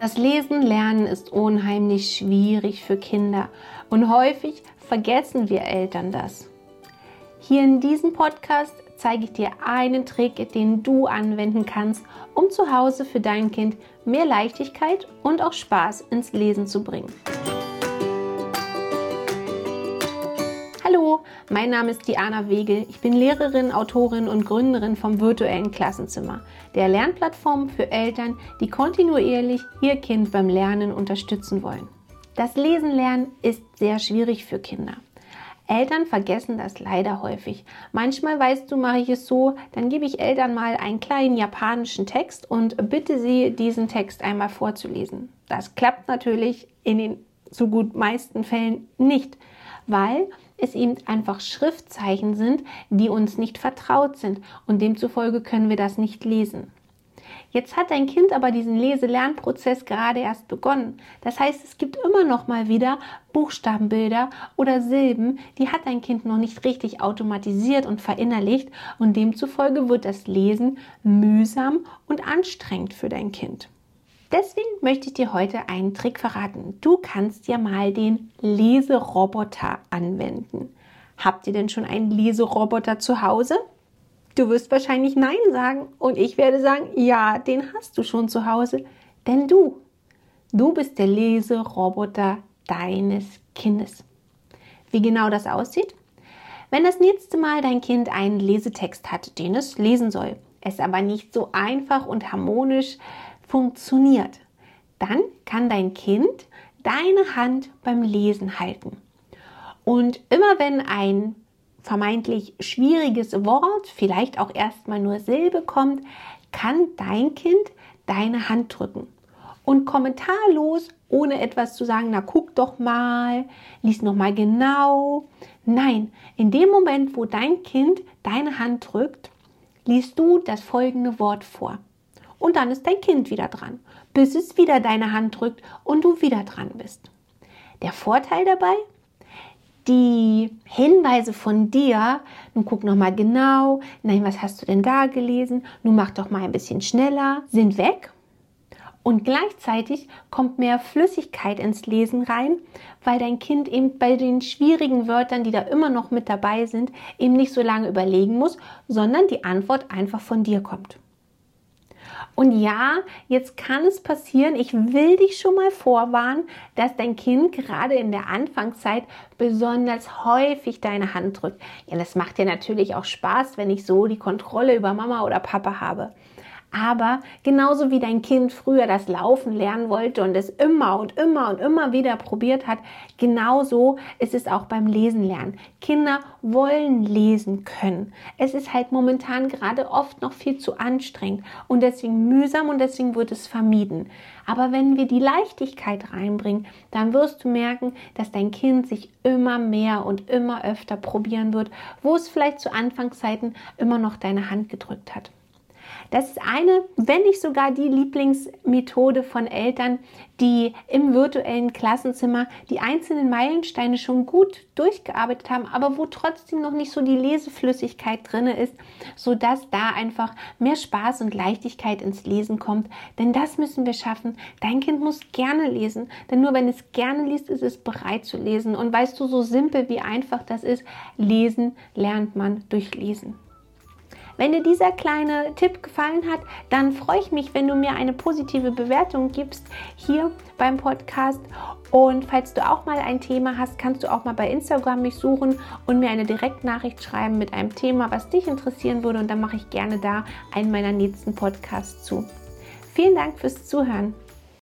Das Lesen lernen ist unheimlich schwierig für Kinder und häufig vergessen wir Eltern das. Hier in diesem Podcast zeige ich dir einen Trick, den du anwenden kannst, um zu Hause für dein Kind mehr Leichtigkeit und auch Spaß ins Lesen zu bringen. Hallo, mein Name ist Diana Wegel. Ich bin Lehrerin, Autorin und Gründerin vom virtuellen Klassenzimmer, der Lernplattform für Eltern, die kontinuierlich ihr Kind beim Lernen unterstützen wollen. Das Lesen lernen ist sehr schwierig für Kinder. Eltern vergessen das leider häufig. Manchmal weißt du, mache ich es so, dann gebe ich Eltern mal einen kleinen japanischen Text und bitte sie, diesen Text einmal vorzulesen. Das klappt natürlich in den so gut meisten Fällen nicht, weil es eben einfach Schriftzeichen sind, die uns nicht vertraut sind und demzufolge können wir das nicht lesen. Jetzt hat dein Kind aber diesen Lese-Lernprozess gerade erst begonnen. Das heißt, es gibt immer noch mal wieder Buchstabenbilder oder Silben, die hat dein Kind noch nicht richtig automatisiert und verinnerlicht und demzufolge wird das Lesen mühsam und anstrengend für dein Kind. Deswegen möchte ich dir heute einen Trick verraten. Du kannst ja mal den Leseroboter anwenden. Habt ihr denn schon einen Leseroboter zu Hause? Du wirst wahrscheinlich Nein sagen und ich werde sagen, ja, den hast du schon zu Hause, denn du, du bist der Leseroboter deines Kindes. Wie genau das aussieht? Wenn das nächste Mal dein Kind einen Lesetext hat, den es lesen soll, es aber nicht so einfach und harmonisch funktioniert, dann kann dein Kind deine Hand beim Lesen halten. Und immer wenn ein vermeintlich schwieriges Wort, vielleicht auch erstmal nur Silbe kommt, kann dein Kind deine Hand drücken. Und kommentarlos, ohne etwas zu sagen, na guck doch mal, lies noch mal genau. Nein, in dem Moment, wo dein Kind deine Hand drückt, liest du das folgende Wort vor und dann ist dein Kind wieder dran, bis es wieder deine Hand drückt und du wieder dran bist. Der Vorteil dabei? Die Hinweise von dir, nun guck noch mal genau, nein, was hast du denn da gelesen? Nun mach doch mal ein bisschen schneller, sind weg. Und gleichzeitig kommt mehr Flüssigkeit ins Lesen rein, weil dein Kind eben bei den schwierigen Wörtern, die da immer noch mit dabei sind, eben nicht so lange überlegen muss, sondern die Antwort einfach von dir kommt. Und ja, jetzt kann es passieren, ich will dich schon mal vorwarnen, dass dein Kind gerade in der Anfangszeit besonders häufig deine Hand drückt. Ja, das macht dir natürlich auch Spaß, wenn ich so die Kontrolle über Mama oder Papa habe. Aber genauso wie dein Kind früher das Laufen lernen wollte und es immer und immer und immer wieder probiert hat, genauso ist es auch beim Lesen lernen. Kinder wollen lesen können. Es ist halt momentan gerade oft noch viel zu anstrengend und deswegen mühsam und deswegen wird es vermieden. Aber wenn wir die Leichtigkeit reinbringen, dann wirst du merken, dass dein Kind sich immer mehr und immer öfter probieren wird, wo es vielleicht zu Anfangszeiten immer noch deine Hand gedrückt hat. Das ist eine, wenn nicht sogar die Lieblingsmethode von Eltern, die im virtuellen Klassenzimmer die einzelnen Meilensteine schon gut durchgearbeitet haben, aber wo trotzdem noch nicht so die Leseflüssigkeit drin ist, sodass da einfach mehr Spaß und Leichtigkeit ins Lesen kommt. Denn das müssen wir schaffen. Dein Kind muss gerne lesen, denn nur wenn es gerne liest, ist es bereit zu lesen. Und weißt du, so simpel wie einfach das ist, lesen lernt man durch Lesen. Wenn dir dieser kleine Tipp gefallen hat, dann freue ich mich, wenn du mir eine positive Bewertung gibst hier beim Podcast. Und falls du auch mal ein Thema hast, kannst du auch mal bei Instagram mich suchen und mir eine Direktnachricht schreiben mit einem Thema, was dich interessieren würde. Und dann mache ich gerne da einen meiner nächsten Podcasts zu. Vielen Dank fürs Zuhören.